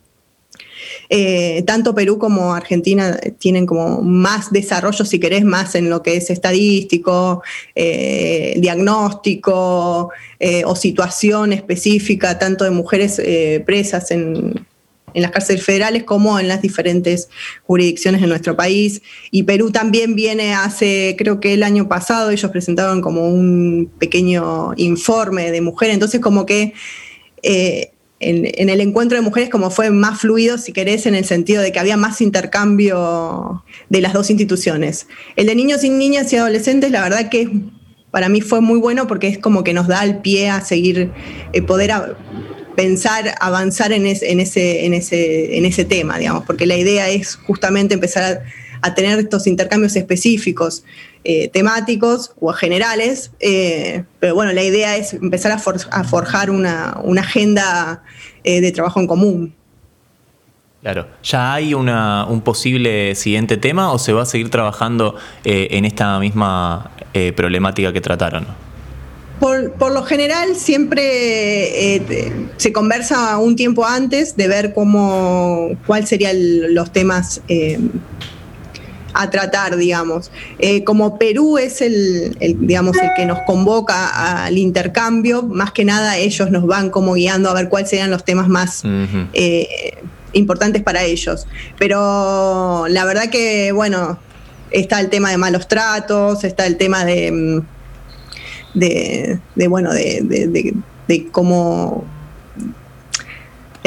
Eh, tanto Perú como Argentina tienen como más desarrollo, si querés, más en lo que es estadístico, eh, diagnóstico eh, o situación específica, tanto de mujeres presas en, las cárceles federales como en las diferentes jurisdicciones de nuestro país. Y Perú también viene hace, creo que el año pasado, ellos presentaron como un pequeño informe de mujeres, entonces como que en, el encuentro de mujeres como fue más fluido, si querés, en el sentido de que había más intercambio de las dos instituciones. El de niños y niñas y adolescentes, la verdad que para mí fue muy bueno porque es como que nos da el pie a seguir, eh, poder pensar, avanzar en, ese, en, ese, en ese tema, digamos, porque la idea es justamente empezar a tener estos intercambios específicos, eh, temáticos o generales, eh, pero bueno, la idea es empezar a, forjar una, agenda eh, de trabajo en común. Claro, ¿ya hay un posible siguiente tema o se va a seguir trabajando en esta misma problemática que trataron? Por, lo general siempre se conversa un tiempo antes de ver cómo, cuáles serían los temas a tratar, digamos. Eh, como Perú es el, digamos, el que nos convoca al intercambio, más que nada ellos nos van como guiando a ver cuáles serían los temas más eh, importantes para ellos. Pero la verdad que, bueno, está el tema de malos tratos, está el tema de, mm, de, bueno, de, de cómo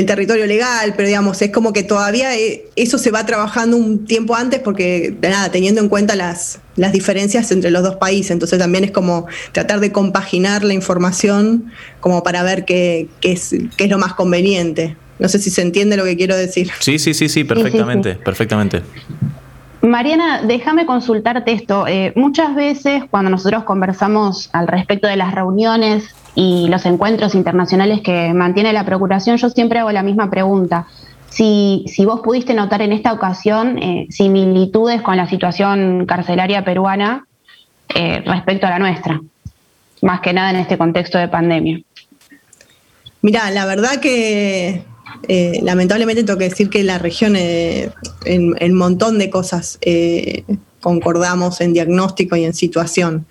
el territorio legal, pero digamos, es como que todavía eh, eso se va trabajando un tiempo antes porque, nada, teniendo en cuenta las, las diferencias entre los dos países, entonces también es como tratar de compaginar la información como para ver qué, es, qué es lo más conveniente. No sé si se entiende lo que quiero decir. Sí, sí, sí, sí, perfectamente, perfectamente. Mariana, déjame consultarte esto. Eh, muchas veces cuando nosotros conversamos al respecto de las reuniones y los encuentros internacionales que mantiene la Procuración, yo siempre hago la misma pregunta. Si, si vos pudiste notar en esta ocasión eh, similitudes con la situación carcelaria peruana eh, respecto a la nuestra, más que nada en este contexto de pandemia. Mira, la verdad que eh, lamentablemente tengo que decir que la región, en, un montón de cosas, concordamos en diagnóstico y en situación.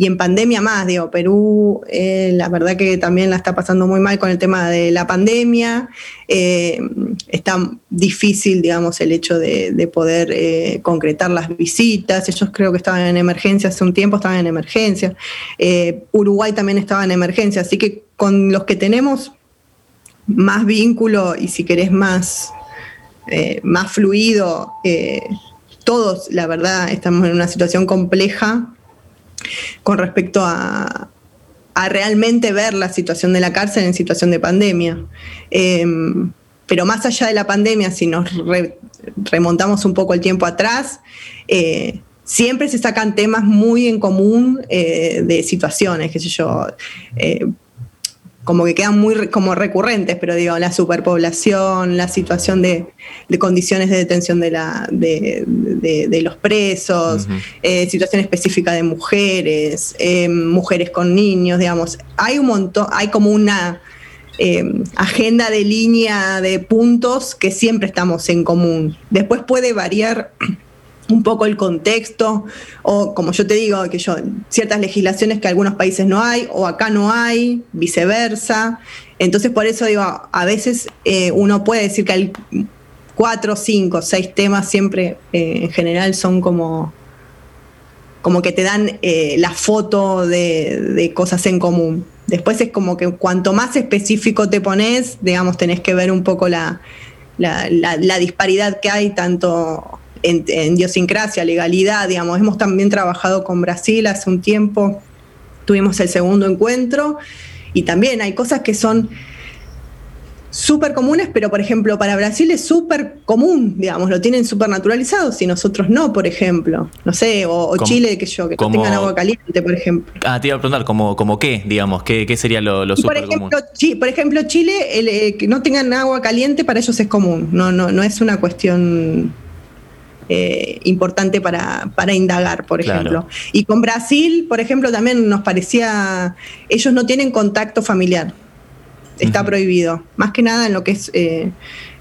Y en pandemia más, digo, Perú, eh, la verdad que también la está pasando muy mal con el tema de la pandemia. está difícil, digamos, el hecho de, de poder concretar las visitas. Ellos creo que estaban en emergencia hace un tiempo, estaban en emergencia. Uruguay también estaba en emergencia. Así que con los que tenemos más vínculo y si querés más, eh, más fluido, eh, todos, la verdad, estamos en una situación compleja con respecto a, realmente ver la situación de la cárcel en situación de pandemia. Em, pero más allá de la pandemia, si nos remontamos un poco el tiempo atrás, eh, siempre se sacan temas muy en común de situaciones, qué sé yo como que quedan muy como recurrentes, pero digo, la superpoblación, la situación de, condiciones de detención de, la, de, los presos, eh, situación específica de mujeres, eh, mujeres con niños, digamos. Hay un montón, hay como una eh, agenda de línea de puntos que siempre estamos en común. Después puede variar un poco el contexto, o como yo te digo, que yo, ciertas legislaciones que algunos países no hay, o acá no hay, viceversa. Entonces, por eso digo, a veces eh, uno puede decir que hay cuatro, cinco, seis temas siempre eh, en general son como, como que te dan eh, la foto de, cosas en común. Después es como que cuanto más específico te pones, digamos, tenés que ver un poco la, la disparidad que hay tanto en, idiosincrasia, legalidad, digamos. Hemos también trabajado con Brasil hace un tiempo, tuvimos el segundo encuentro y también hay cosas que son súper comunes, pero por ejemplo para Brasil es súper común, digamos, lo tienen súper naturalizado, si nosotros no, por ejemplo. No sé, o, Chile, que yo, que no tengan agua caliente, por ejemplo. Ah, te iba a preguntar, ¿como, como qué, digamos? ¿Qué, qué sería lo, lo súper común? por ejemplo, Chile, eh, que no tengan agua caliente para ellos es común, no, no, no es una cuestión eh, importante para, indagar, por ejemplo. Y con Brasil, por ejemplo, también nos parecía, ellos no tienen contacto familiar, está prohibido, más que nada en lo que es eh,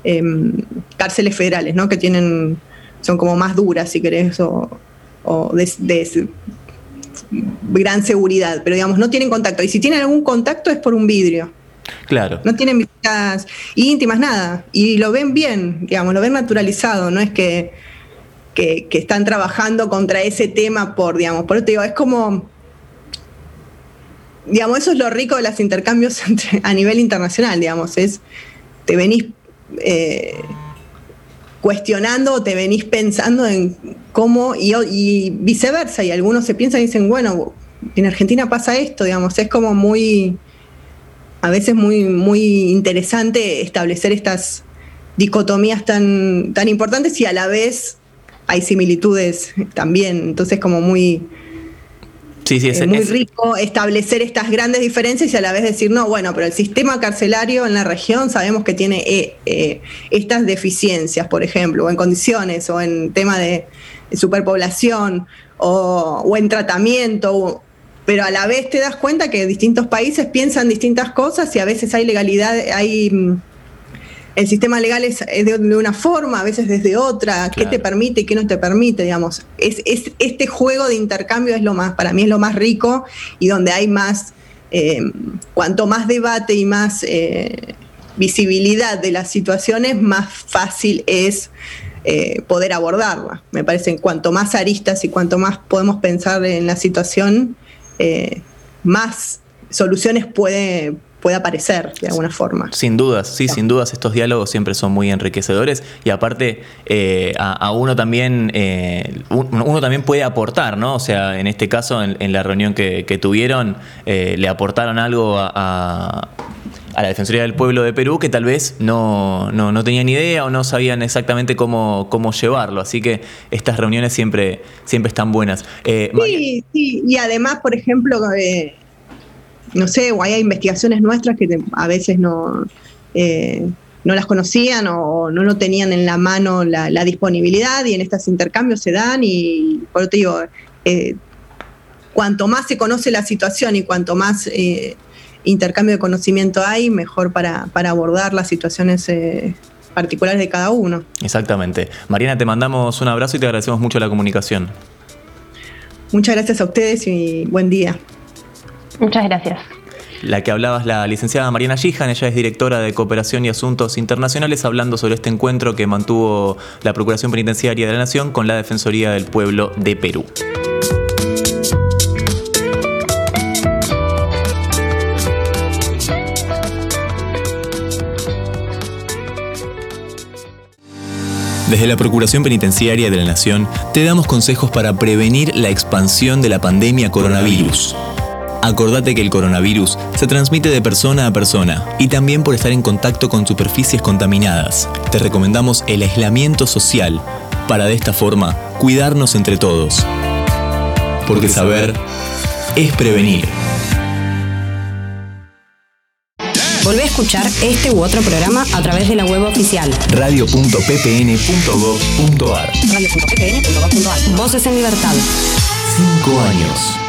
em, cárceles federales, ¿no? que tienen, son como más duras, si querés, o, de, gran seguridad, pero digamos, no tienen contacto. Y si tienen algún contacto es por un vidrio. Claro. No tienen visitas íntimas, nada. Y lo ven bien, digamos, lo ven naturalizado, no es que que, están trabajando contra ese tema por, digamos, por eso te digo, es como, digamos, eso es lo rico de los intercambios <laughs> a nivel internacional, digamos, es, te venís eh, cuestionando o te venís pensando en cómo, y, y, viceversa, y algunos se piensan y dicen, bueno, en Argentina pasa esto, digamos, es como muy, a veces muy, muy interesante establecer estas dicotomías tan, tan importantes y a la vez hay similitudes también, entonces como muy... Sí, sí, es, muy rico establecer estas grandes diferencias y a la vez decir, no, bueno, pero el sistema carcelario en la región sabemos que tiene eh, eh, estas deficiencias, por ejemplo, o en condiciones, o en tema de, superpoblación, o, o en tratamiento, pero a la vez te das cuenta que distintos países piensan distintas cosas y a veces hay legalidad, hay mm, el sistema legal es, de, una forma, a veces desde otra, qué te permite y qué no te permite, digamos. Es, este juego de intercambio es lo más, para mí es lo más rico y donde hay más, eh, cuanto más debate y más eh, visibilidad de las situaciones, más fácil es eh, poder abordarla. Me parece, cuanto más aristas y cuanto más podemos pensar en la situación, más soluciones puede, puede aparecer de alguna forma. Sin dudas, sí, sin dudas, estos diálogos siempre son muy enriquecedores y aparte eh, a, uno también eh, uno también puede aportar, ¿no? O sea, en este caso, en, la reunión que, tuvieron, eh, le aportaron algo a, a la Defensoría del Pueblo de Perú que tal vez no, no, no tenían idea o no sabían exactamente cómo, cómo llevarlo. Así que estas reuniones siempre, siempre están buenas. Eh, sí, sí, y además, por ejemplo, eh, no sé, o hay investigaciones nuestras que a veces no, eh, no las conocían o no lo tenían en la mano la, disponibilidad y en estos intercambios se dan y por eso te digo, cuanto más se conoce la situación y cuanto más intercambio de conocimiento hay, mejor para, abordar las situaciones eh, particulares de cada uno. Exactamente. Mariana, te mandamos un abrazo y te agradecemos mucho la comunicación. Muchas gracias a ustedes y buen día. Muchas gracias. La que hablaba es la licenciada Mariana Gijan, ella es directora de Cooperación y Asuntos Internacionales, hablando sobre este encuentro que mantuvo la Procuración Penitenciaria de la Nación con la Defensoría del Pueblo de Perú. Desde la Procuración Penitenciaria de la Nación te damos consejos para prevenir la expansión de la pandemia coronavirus. Acordate que el coronavirus se transmite de persona a persona y también por estar en contacto con superficies contaminadas. Te recomendamos el aislamiento social para de esta forma cuidarnos entre todos. Porque saber es prevenir. Volvé a escuchar este u otro programa a través de la web oficial radio.ppn.gov.ar Radio.ppn.gov.ar Voces en Libertad. Cinco años.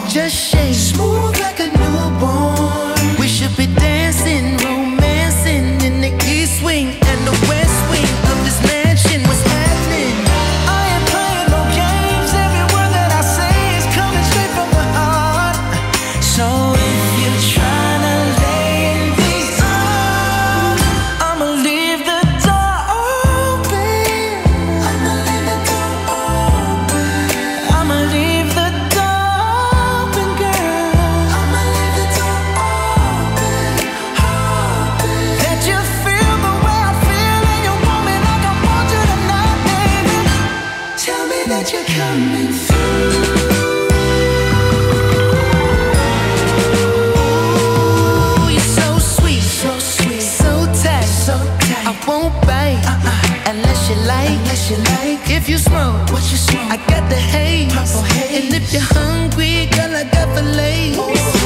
Just shake. Smooth like a newborn. the haze. And if you're hungry, girl, I got the lace.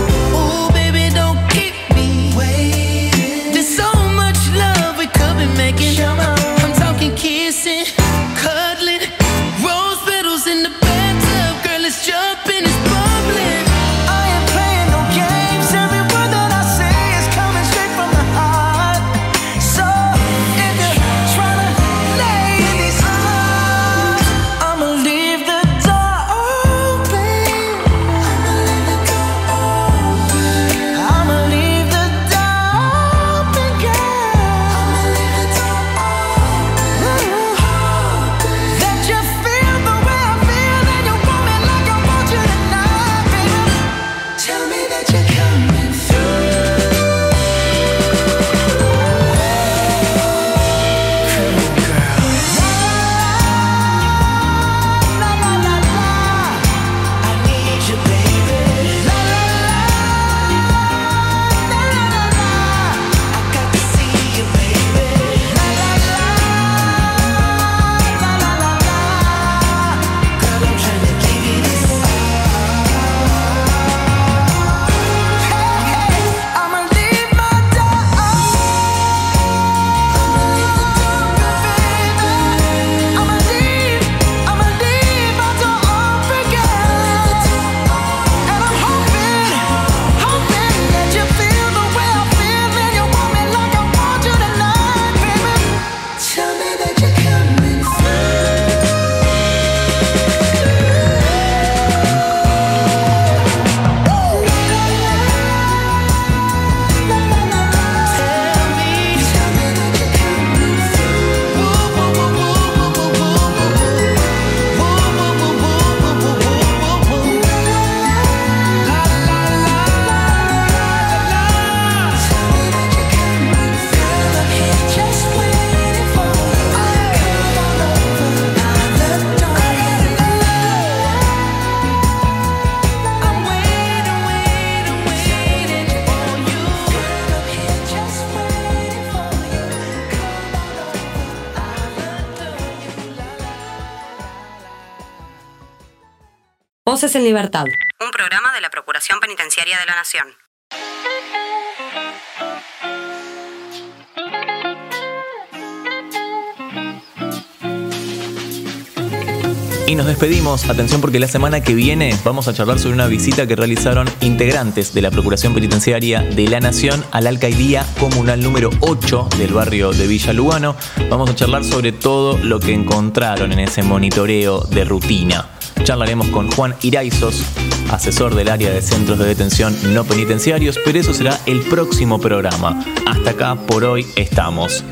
En Libertad. Un programa de la Procuración Penitenciaria de la Nación. Y nos despedimos, atención porque la semana que viene vamos a charlar sobre una visita que realizaron integrantes de la Procuración Penitenciaria de la Nación a la alcaldía comunal número 8 del barrio de Villa Lugano. Vamos a charlar sobre todo lo que encontraron en ese monitoreo de rutina. Charlaremos con Juan Iraizos, asesor del área de centros de detención no penitenciarios, pero eso será el próximo programa. Hasta acá por hoy estamos.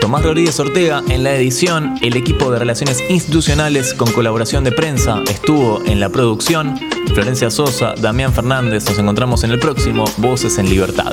Tomás Rodríguez Ortega en la edición, el equipo de Relaciones Institucionales con colaboración de prensa estuvo en la producción, Florencia Sosa, Damián Fernández, nos encontramos en el próximo Voces en Libertad.